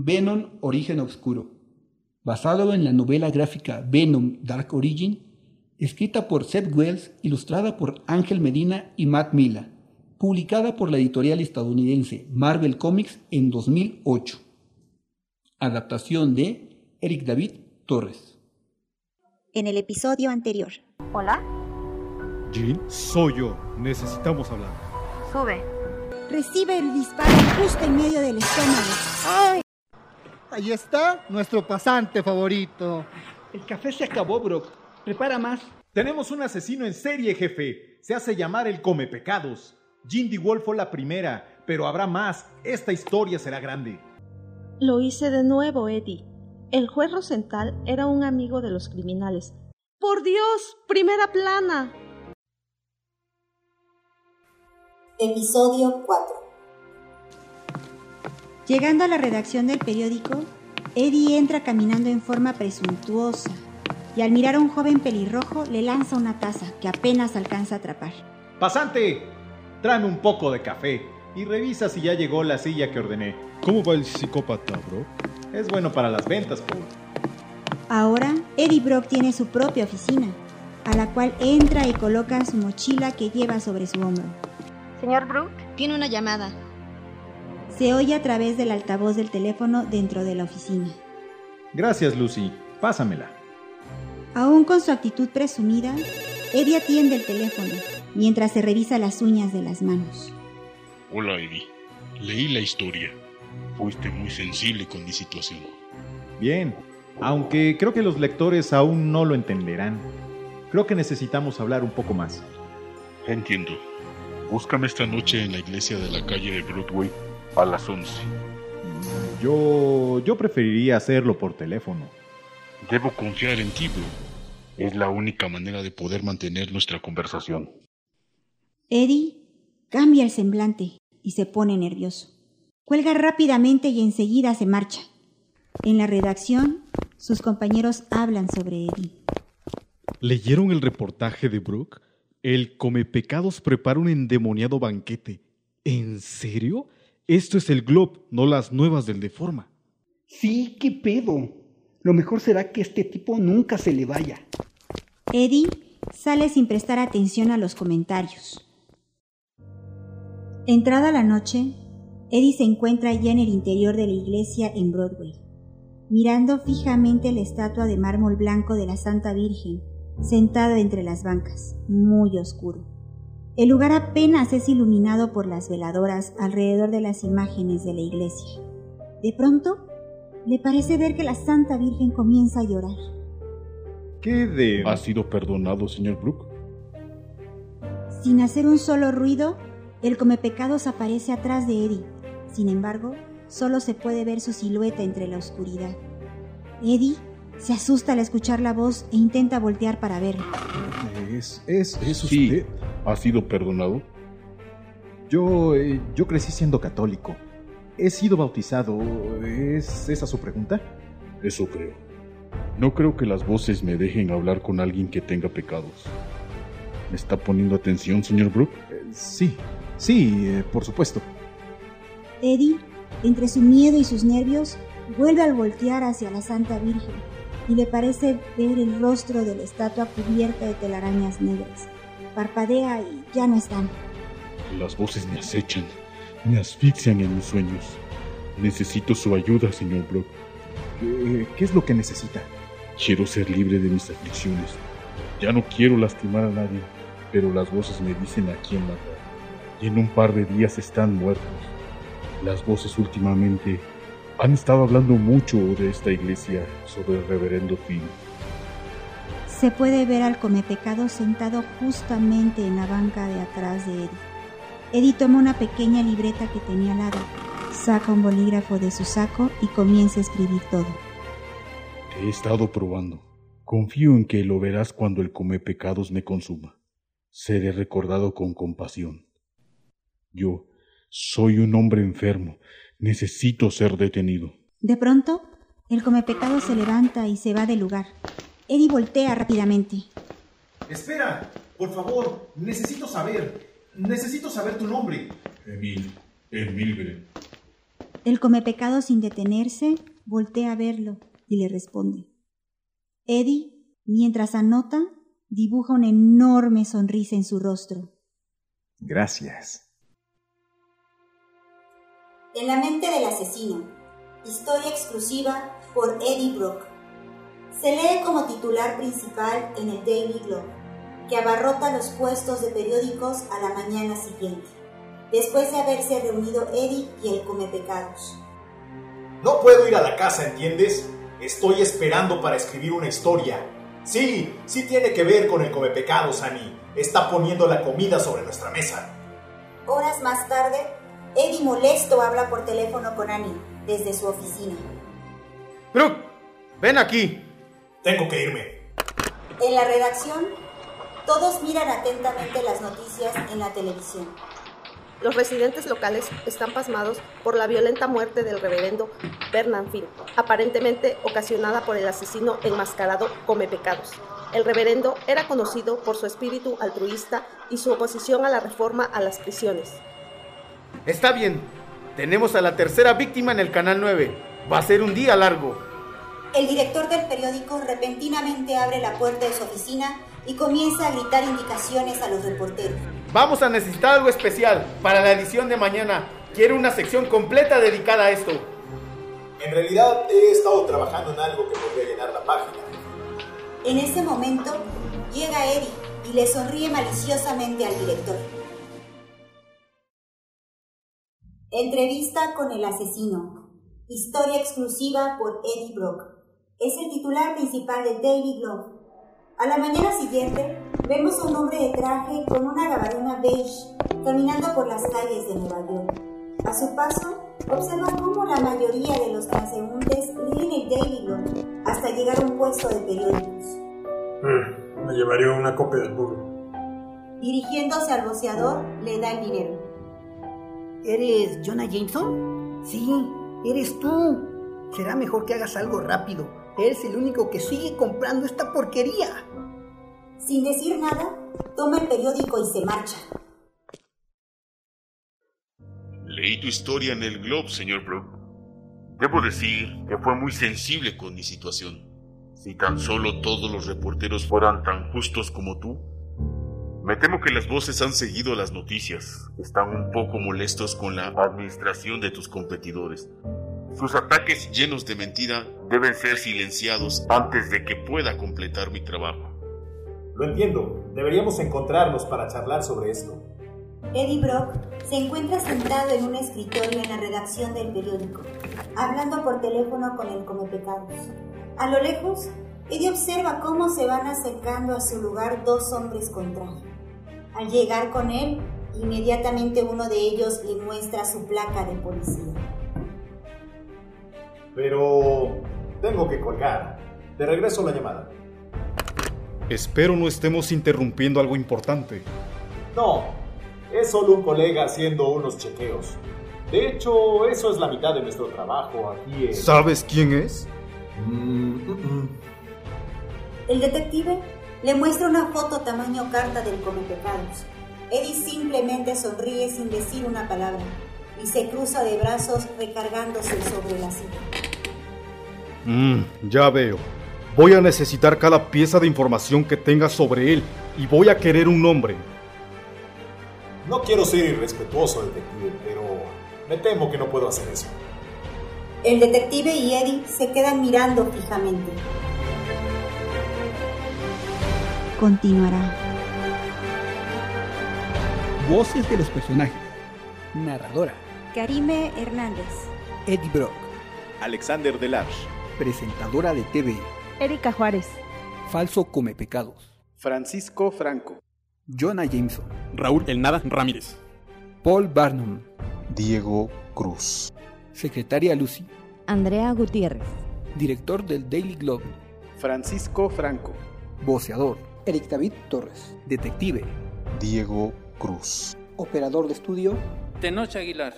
Venom Origen Oscuro, basado en la novela gráfica Venom Dark Origin, escrita por Seth Wells, ilustrada por Ángel Medina y Matt Mila, publicada por la editorial estadounidense Marvel Comics en 2008. Adaptación de Eric David Torres. En el episodio anterior. Hola. Jean, soy yo. Necesitamos hablar. Sube. Recibe el disparo justo en medio del estómago. ¡Ay! Ahí está nuestro pasante favorito. El café se acabó, Brock. Prepara más. Tenemos un asesino en serie, jefe. Se hace llamar el Come Pecados. Jindy Wolf fue la primera, pero habrá más. Esta historia será grande. Lo hice de nuevo, Eddie. El juez Rosenthal era un amigo de los criminales. ¡Por Dios! ¡Primera plana! Episodio 4 Llegando a la redacción del periódico, Eddie entra caminando en forma presuntuosa y al mirar a un joven pelirrojo le lanza una taza que apenas alcanza a atrapar. ¡Pasante! Tráeme un poco de café y revisa si ya llegó la silla que ordené. ¿Cómo va el psicópata, bro? Es bueno para las ventas, Paul. Ahora, Eddie Brock tiene su propia oficina, a la cual entra y coloca su mochila que lleva sobre su hombro. Señor Brook. Tiene una llamada. Se oye a través del altavoz del teléfono dentro de la oficina. Gracias, Lucy. Pásamela. Aún con su actitud presumida, Eddie atiende el teléfono mientras se revisa las uñas de las manos. Hola, Eddie. Leí la historia. Fuiste muy sensible con mi situación. Bien, aunque creo que los lectores aún no lo entenderán. Creo que necesitamos hablar un poco más. Entiendo. Búscame esta noche en la iglesia de la calle de Broadway a las 11. Yo. yo preferiría hacerlo por teléfono. Debo confiar en ti, bro. Es la única manera de poder mantener nuestra conversación. Eddie cambia el semblante y se pone nervioso. Cuelga rápidamente y enseguida se marcha. En la redacción, sus compañeros hablan sobre Eddie. ¿Leyeron el reportaje de Brooke? El Come Pecados prepara un endemoniado banquete. ¿En serio? Esto es el Globe, no las nuevas del Deforma. Sí, qué pedo. Lo mejor será que este tipo nunca se le vaya. Eddie sale sin prestar atención a los comentarios. Entrada la noche, Eddie se encuentra ya en el interior de la iglesia en Broadway, mirando fijamente la estatua de mármol blanco de la Santa Virgen, sentada entre las bancas, muy oscuro. El lugar apenas es iluminado por las veladoras alrededor de las imágenes de la iglesia. De pronto, le parece ver que la Santa Virgen comienza a llorar. ¿Qué de... ¿Ha sido perdonado, señor Brooke? Sin hacer un solo ruido, el comepecados aparece atrás de Eddie. Sin embargo, solo se puede ver su silueta entre la oscuridad. Eddie se asusta al escuchar la voz e intenta voltear para verlo. Es, es, es usted. Sí. ¿Ha sido perdonado? Yo, eh, yo crecí siendo católico. He sido bautizado. ¿Es esa su pregunta? Eso creo. No creo que las voces me dejen hablar con alguien que tenga pecados. ¿Me está poniendo atención, señor Brooke? Eh, sí, sí, eh, por supuesto. Eddie, entre su miedo y sus nervios, vuelve al voltear hacia la Santa Virgen y le parece ver el rostro de la estatua cubierta de telarañas negras. Parpadea y ya no están. Las voces me acechan, me asfixian en mis sueños. Necesito su ayuda, señor Brock. ¿Qué, qué es lo que necesita? Quiero ser libre de mis aflicciones. Ya no quiero lastimar a nadie, pero las voces me dicen a quién matar. Y en un par de días están muertos. Las voces últimamente han estado hablando mucho de esta iglesia sobre el reverendo Finn. Se puede ver al comepecado sentado justamente en la banca de atrás de Eddie. Eddie toma una pequeña libreta que tenía al lado, saca un bolígrafo de su saco y comienza a escribir todo. Te he estado probando. Confío en que lo verás cuando el come pecados me consuma. Seré recordado con compasión. Yo soy un hombre enfermo. Necesito ser detenido. De pronto, el comepecado se levanta y se va del lugar. Eddie voltea rápidamente. Espera, por favor, necesito saber. Necesito saber tu nombre. Emil, Emil. El come pecado sin detenerse voltea a verlo y le responde. Eddie, mientras anota, dibuja una enorme sonrisa en su rostro. Gracias. En la mente del asesino. Historia exclusiva por Eddie Brock. Se lee como titular principal en el Daily Globe, que abarrota los puestos de periódicos a la mañana siguiente, después de haberse reunido Eddie y el Come Pecados. No puedo ir a la casa, ¿entiendes? Estoy esperando para escribir una historia. Sí, sí tiene que ver con el Come Pecados, Annie. Está poniendo la comida sobre nuestra mesa. Horas más tarde, Eddie molesto habla por teléfono con Annie desde su oficina. Brooke, ven aquí. Tengo que irme. En la redacción, todos miran atentamente las noticias en la televisión. Los residentes locales están pasmados por la violenta muerte del reverendo Vernon Finn, aparentemente ocasionada por el asesino enmascarado Come Pecados. El reverendo era conocido por su espíritu altruista y su oposición a la reforma a las prisiones. Está bien, tenemos a la tercera víctima en el Canal 9. Va a ser un día largo. El director del periódico repentinamente abre la puerta de su oficina y comienza a gritar indicaciones a los reporteros. Vamos a necesitar algo especial para la edición de mañana. Quiero una sección completa dedicada a esto. En realidad he estado trabajando en algo que podría llenar la página. En ese momento llega Eddie y le sonríe maliciosamente al director. Entrevista con el asesino. Historia exclusiva por Eddie Brock. Es el titular principal del Daily Globe. A la mañana siguiente, vemos a un hombre de traje con una gabardina beige caminando por las calles de Nueva York. A su paso, observa cómo la mayoría de los transeúntes leen el Daily Globe hasta llegar a un puesto de periódicos. Mm, me llevaría una copia del burro. Dirigiéndose al boceador, le da el dinero. ¿Eres Jonah Jameson? Sí, eres tú. Será mejor que hagas algo rápido. Eres el único que sigue comprando esta porquería. Sin decir nada, toma el periódico y se marcha. Leí tu historia en el Globe, señor Brook. Debo decir que fue muy sensible con mi situación. Si tan solo todos los reporteros fueran tan justos como tú. Me temo que las voces han seguido las noticias. Están un poco molestos con la administración de tus competidores. Sus ataques llenos de mentira deben ser silenciados antes de que pueda completar mi trabajo. Lo entiendo. Deberíamos encontrarnos para charlar sobre esto. Eddie Brock se encuentra sentado en un escritorio en la redacción del periódico, hablando por teléfono con el Come Pecados. A lo lejos, Eddie observa cómo se van acercando a su lugar dos hombres con traje. Al llegar con él, inmediatamente uno de ellos le muestra su placa de policía. Pero tengo que colgar. De regreso la llamada. Espero no estemos interrumpiendo algo importante. No, es solo un colega haciendo unos chequeos. De hecho, eso es la mitad de nuestro trabajo aquí en... ¿Sabes quién es? Mm, mm, mm. El detective le muestra una foto tamaño carta del Come Pecados. Eddie simplemente sonríe sin decir una palabra y se cruza de brazos recargándose sobre la silla. Mm, ya veo. Voy a necesitar cada pieza de información que tenga sobre él y voy a querer un nombre. No quiero ser irrespetuoso, detective, pero me temo que no puedo hacer eso. El detective y Eddie se quedan mirando fijamente. Continuará. Voces de los personajes. Narradora. Karime Hernández. Eddie Brock. Alexander Delarge. Presentadora de TV. Erika Juárez. Falso Come Pecados. Francisco Franco. Jonah Jameson. Raúl El Nada Ramírez. Paul Barnum. Diego Cruz. Secretaria Lucy. Andrea Gutiérrez. Director del Daily Globe. Francisco Franco. Voceador. Eric David Torres. Detective. Diego Cruz. Operador de estudio. Tenoch Aguilar.